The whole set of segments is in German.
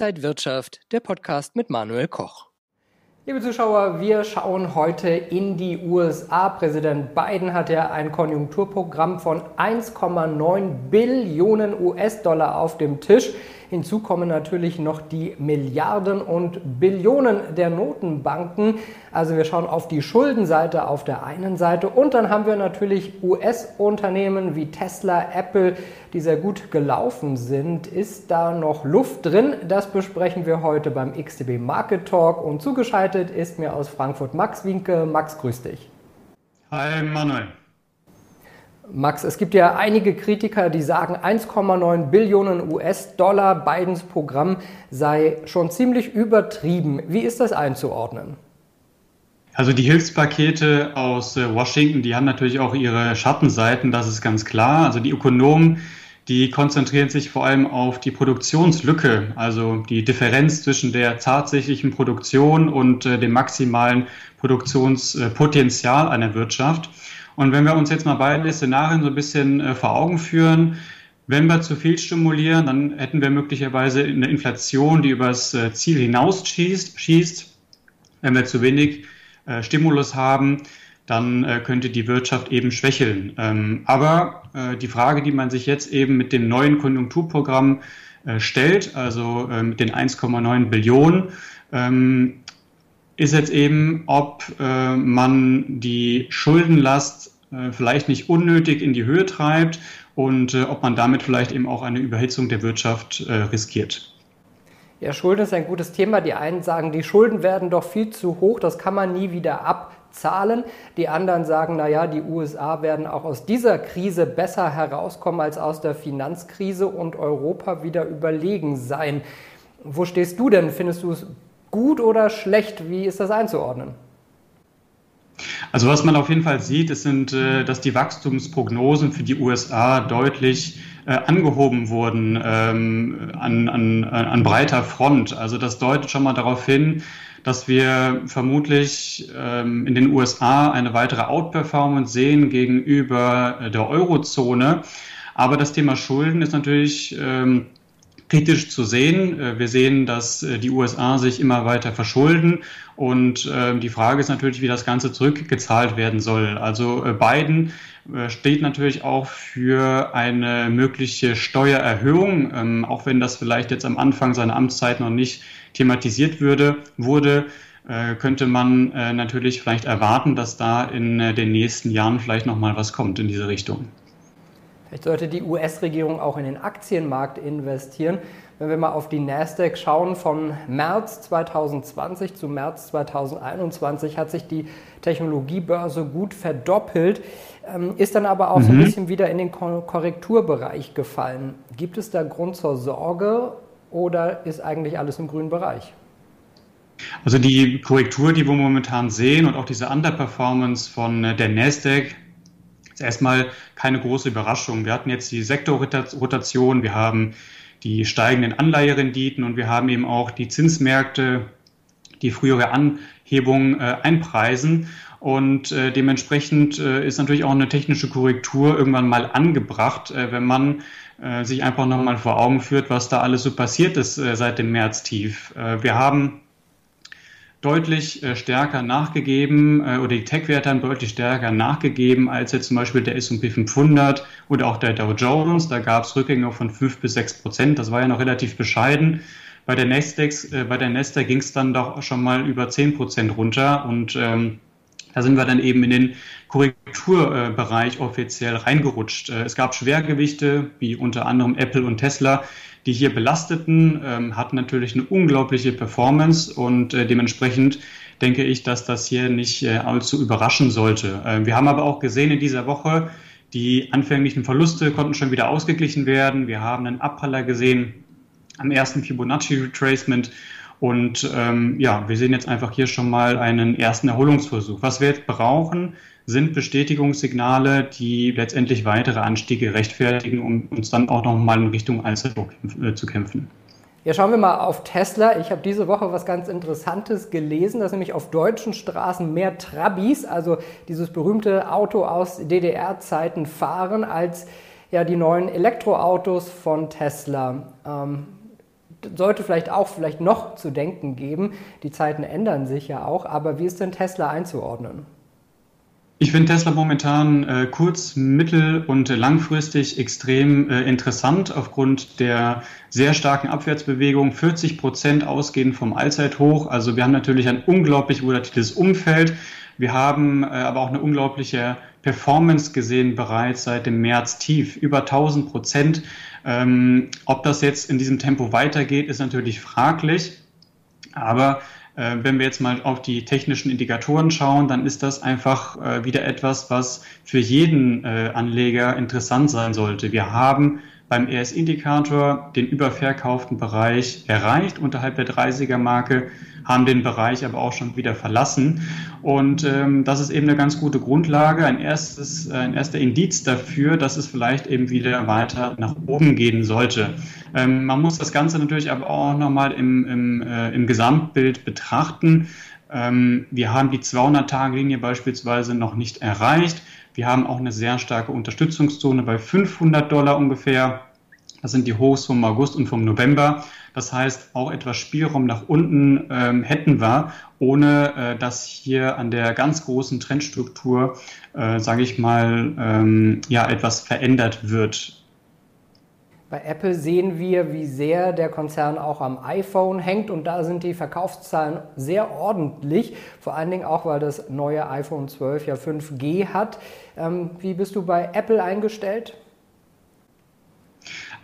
Inside Wirtschaft, der Podcast mit Manuel Koch. Liebe Zuschauer, wir schauen heute in die USA. Präsident Biden hat ja ein Konjunkturprogramm von 1,9 Billionen US-Dollar auf dem Tisch. Hinzu kommen natürlich noch die Milliarden und Billionen der Notenbanken. Also wir schauen auf die Schuldenseite auf der einen Seite und dann haben wir natürlich US-Unternehmen wie Tesla, Apple, die sehr gut gelaufen sind. Ist da noch Luft drin? Das besprechen wir heute beim XTB Market Talk und zugeschaltet ist mir aus Frankfurt Max Winke. Max, grüß dich. Hi Manuel. Max, es gibt ja einige Kritiker, die sagen, 1,9 Billionen US-Dollar Bidens Programm sei schon ziemlich übertrieben. Wie ist das einzuordnen? Also die Hilfspakete aus äh, Washington, die haben natürlich auch ihre Schattenseiten, das ist ganz klar. Also die Ökonomen, die konzentrieren sich vor allem auf die Produktionslücke, also die Differenz zwischen der tatsächlichen Produktion und äh, dem maximalen Produktionspotenzial einer Wirtschaft. Und wenn wir uns jetzt mal beide Szenarien so ein bisschen äh, vor Augen führen, wenn wir zu viel stimulieren, dann hätten wir möglicherweise eine Inflation, die übers äh, Ziel hinaus schießt. Wenn wir zu wenig äh, Stimulus haben, dann könnte die Wirtschaft eben schwächeln. Ähm, aber die Frage, die man sich jetzt eben mit dem neuen Konjunkturprogramm stellt, also mit den 1,9 Billionen, ähm, ist jetzt eben, ob äh, man die Schuldenlast äh, vielleicht nicht unnötig in die Höhe treibt und äh, ob man damit vielleicht eben auch eine Überhitzung der Wirtschaft äh, riskiert. Ja, Schulden ist ein gutes Thema. Die einen sagen, die Schulden werden doch viel zu hoch, das kann man nie wieder abzahlen. Die anderen sagen, naja, die USA werden auch aus dieser Krise besser herauskommen als aus der Finanzkrise und Europa wieder überlegen sein. Wo stehst du denn? Findest du es gut oder schlecht? Wie ist das einzuordnen? Also was man auf jeden Fall sieht, ist, sind, äh, dass die Wachstumsprognosen für die USA deutlich äh, angehoben wurden ähm, an, an, an breiter Front. Also das deutet schon mal darauf hin, dass wir vermutlich ähm, in den USA eine weitere Outperformance sehen gegenüber äh, der Eurozone. Aber das Thema Schulden ist natürlich ähm, kritisch zu sehen. Äh, wir sehen, dass äh, die USA sich immer weiter verschulden und ähm, die Frage ist natürlich, wie das Ganze zurückgezahlt werden soll. Also äh, Biden steht natürlich auch für eine mögliche Steuererhöhung, ähm, auch wenn das vielleicht jetzt am Anfang seiner Amtszeit noch nicht thematisiert würde, wurde könnte man natürlich vielleicht erwarten, dass da in den nächsten Jahren vielleicht noch mal was kommt in diese Richtung. Vielleicht sollte die US-Regierung auch in den Aktienmarkt investieren. Wenn wir mal auf die Nasdaq schauen, von März 2020 zu März 2021 hat sich die Technologiebörse gut verdoppelt, ähm, ist dann aber auch mhm. so ein mhm. bisschen wieder in den Korrekturbereich gefallen. Gibt es da Grund zur Sorge oder ist eigentlich alles im grünen Bereich? Also die Korrektur, die wir momentan sehen und auch diese Underperformance von äh, der Nasdaq, ist erstmal keine große Überraschung. Wir hatten jetzt die Sektorrotation, wir haben die steigenden Anleiherenditen und wir haben eben auch die Zinsmärkte, die frühere Anhebung äh, einpreisen. Und äh, dementsprechend äh, ist natürlich auch eine technische Korrektur irgendwann mal angebracht, äh, wenn man äh, sich einfach nochmal vor Augen führt, was da alles so passiert ist äh, seit dem Märztief. Äh, wir haben deutlich äh, stärker nachgegeben äh, oder die Tech-Werte haben deutlich stärker nachgegeben als jetzt zum Beispiel der S&P 500 oder auch der Dow Jones. Da gab es Rückgänge von 5 bis 6 Prozent. Das war ja noch relativ bescheiden. Bei der Nasdaq, äh, bei der Nasdaq ging es dann doch schon mal über 10 Prozent runter und ähm, da sind wir dann eben in den Korrekturbereich offiziell reingerutscht. Es gab Schwergewichte, wie unter anderem Apple und Tesla, die hier belasteten, ähm, hatten natürlich eine unglaubliche Performance und äh, dementsprechend denke ich, dass das hier nicht äh, allzu überraschen sollte. Äh, wir haben aber auch gesehen in dieser Woche, die anfänglichen Verluste konnten schon wieder ausgeglichen werden. Wir haben einen Abpraller gesehen am ersten Fibonacci Retracement und ähm, ja, wir sehen jetzt einfach hier schon mal einen ersten Erholungsversuch. Was wir jetzt brauchen, sind Bestätigungssignale, die letztendlich weitere Anstiege rechtfertigen, um uns dann auch nochmal in Richtung Einzelburg äh, zu kämpfen. Ja, schauen wir mal auf Tesla. Ich habe diese Woche was ganz Interessantes gelesen, dass nämlich auf deutschen Straßen mehr Trabis, also dieses berühmte Auto aus DDR-Zeiten, fahren als ja, die neuen Elektroautos von Tesla. Ähm, sollte vielleicht auch vielleicht noch zu denken geben. Die Zeiten ändern sich ja auch, aber wie ist denn Tesla einzuordnen? Ich finde Tesla momentan äh, kurz-, mittel- und langfristig extrem äh, interessant aufgrund der sehr starken Abwärtsbewegung. 40 Prozent ausgehend vom Allzeithoch. Also wir haben natürlich ein unglaublich volatiles Umfeld. Wir haben äh, aber auch eine unglaubliche Performance gesehen bereits seit dem März tief. Über 1000 Prozent. Ähm, ob das jetzt in diesem Tempo weitergeht, ist natürlich fraglich. Aber äh, wenn wir jetzt mal auf die technischen Indikatoren schauen, dann ist das einfach äh, wieder etwas, was für jeden äh, Anleger interessant sein sollte. Wir haben beim ES-Indikator den überverkauften Bereich erreicht unterhalb der 30er-Marke, haben den Bereich aber auch schon wieder verlassen. Und ähm, das ist eben eine ganz gute Grundlage, ein, erstes, ein erster Indiz dafür, dass es vielleicht eben wieder weiter nach oben gehen sollte. Ähm, man muss das Ganze natürlich aber auch nochmal im, im, äh, im Gesamtbild betrachten. Ähm, wir haben die 200-Tage-Linie beispielsweise noch nicht erreicht. Wir haben auch eine sehr starke Unterstützungszone bei 500 Dollar ungefähr. Das sind die Hochs vom August und vom November. Das heißt, auch etwas Spielraum nach unten ähm, hätten wir, ohne äh, dass hier an der ganz großen Trendstruktur, äh, sage ich mal, ähm, ja, etwas verändert wird. Bei Apple sehen wir, wie sehr der Konzern auch am iPhone hängt und da sind die Verkaufszahlen sehr ordentlich, vor allen Dingen auch, weil das neue iPhone 12 ja 5G hat. Ähm, wie bist du bei Apple eingestellt?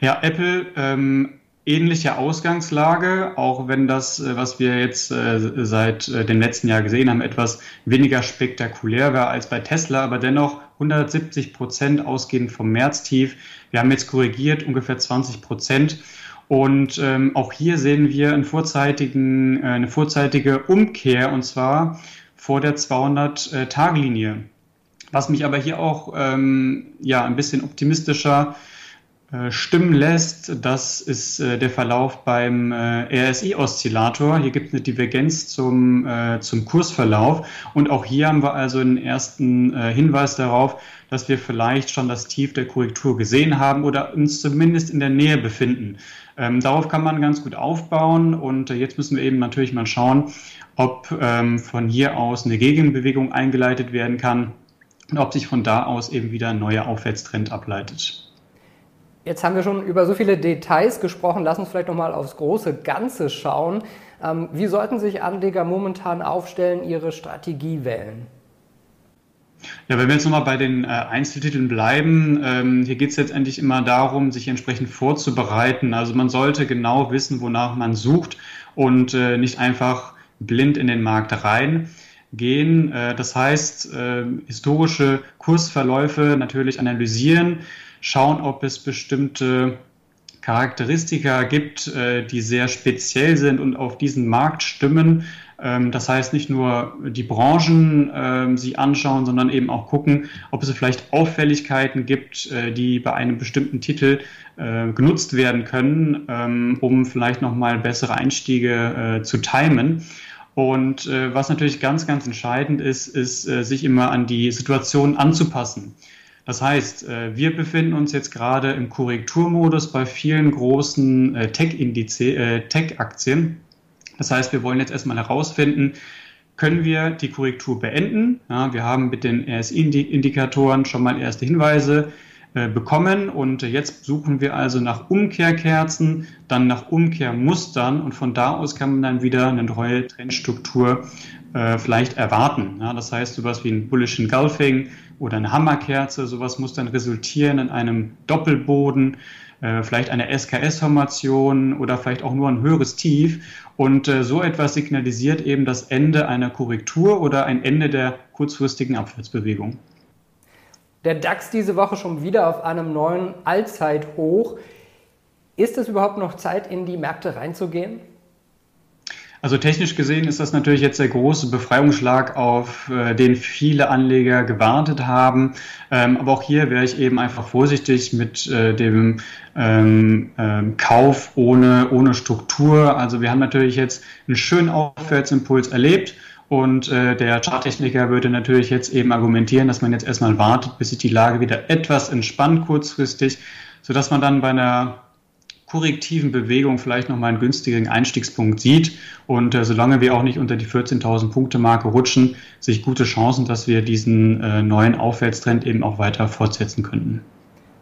Ja, Apple ähm, ähnliche Ausgangslage, auch wenn das, äh, was wir jetzt äh, seit äh, dem letzten Jahr gesehen haben, etwas weniger spektakulär war als bei Tesla, aber dennoch 170 Prozent ausgehend vom Märztief. Wir haben jetzt korrigiert ungefähr 20 Prozent. Und ähm, auch hier sehen wir einen vorzeitigen, äh, eine vorzeitige Umkehr und zwar vor der 200-Tage-Linie. Was mich aber hier auch ähm, ja, ein bisschen optimistischer äh, stimmen lässt, das ist äh, der Verlauf beim äh, RSI-Oszillator. Hier gibt es eine Divergenz zum, zum Kursverlauf. Und auch hier haben wir also einen ersten Hinweis darauf, dass wir vielleicht schon das Tief der Korrektur gesehen haben oder uns zumindest in der Nähe befinden. Ähm, darauf kann man ganz gut aufbauen und jetzt müssen wir eben natürlich mal schauen, ob ähm, von hier aus eine Gegenbewegung eingeleitet werden kann und ob sich von da aus eben wieder ein neuer Aufwärtstrend ableitet. Jetzt haben wir schon über so viele Details gesprochen. Lass uns vielleicht nochmal aufs große Ganze schauen. Ähm, wie sollten sich Anleger momentan aufstellen, ihre Strategie wählen? Ja, wenn wir jetzt nochmal bei den äh, Einzeltiteln bleiben, ähm, hier geht es letztendlich immer darum, sich entsprechend vorzubereiten. Also man sollte genau wissen, wonach man sucht und äh, nicht einfach blind in den Markt reingehen. Äh, das heißt, äh, historische Kursverläufe natürlich analysieren, schauen, ob es bestimmte Charakteristika gibt, äh, die sehr speziell sind und auf diesen Markt stimmen. Ähm, das heißt, nicht nur die Branchen äh, sich anschauen, sondern eben auch gucken, ob es vielleicht Auffälligkeiten gibt, äh, die bei einem bestimmten Titel äh, genutzt werden können, ähm, um vielleicht nochmal bessere Einstiege zu timen. Und was natürlich ganz, ganz entscheidend ist, ist, sich immer an die Situation anzupassen. Das heißt, äh, wir befinden uns jetzt gerade im Korrekturmodus bei vielen großen äh, Tech-Aktien. Tech das heißt, wir wollen jetzt erstmal herausfinden, können wir die Korrektur beenden? Ja, wir haben mit den RSI-Indikatoren schon mal erste Hinweise äh, bekommen und jetzt suchen wir also nach Umkehrkerzen, dann nach Umkehrmustern und von da aus kann man dann wieder eine neue Trendstruktur äh, vielleicht erwarten. Ja, das heißt, sowas wie ein Bullish Engulfing oder eine Hammerkerze, sowas muss dann resultieren in einem Doppelboden, äh, vielleicht eine SKS-Formation oder vielleicht auch nur ein höheres Tief. Und äh, so etwas signalisiert eben das Ende einer Korrektur oder ein Ende der kurzfristigen Abwärtsbewegung. Der DAX diese Woche schon wieder auf einem neuen Allzeithoch. Ist es überhaupt noch Zeit, in die Märkte reinzugehen? Also technisch gesehen ist das natürlich jetzt der große Befreiungsschlag, auf äh, den viele Anleger gewartet haben. Ähm, aber auch hier wäre ich eben einfach vorsichtig mit äh, dem ähm, ähm, Kauf ohne, ohne Struktur. Also wir haben natürlich jetzt einen schönen Aufwärtsimpuls erlebt. Und äh, der Charttechniker würde natürlich jetzt eben argumentieren, dass man jetzt erstmal wartet, bis sich die Lage wieder etwas entspannt kurzfristig, sodass man dann bei einer korrektiven Bewegung vielleicht nochmal einen günstigen Einstiegspunkt sieht. Und äh, solange wir auch nicht unter die 14.000 Punkte Marke rutschen, sich gute Chancen, dass wir diesen äh, neuen Aufwärtstrend eben auch weiter fortsetzen könnten.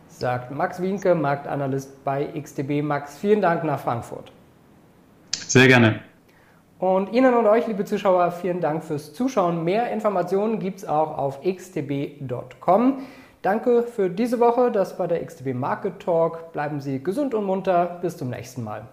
Sagt Max Wienke, Marktanalyst bei XTB. Max, vielen Dank nach Frankfurt. Sehr gerne. Und Ihnen und euch, liebe Zuschauer, vielen Dank fürs Zuschauen. Mehr Informationen gibt es auch auf xtb.com. Danke für diese Woche. Das war der XTB Market Talk. Bleiben Sie gesund und munter. Bis zum nächsten Mal.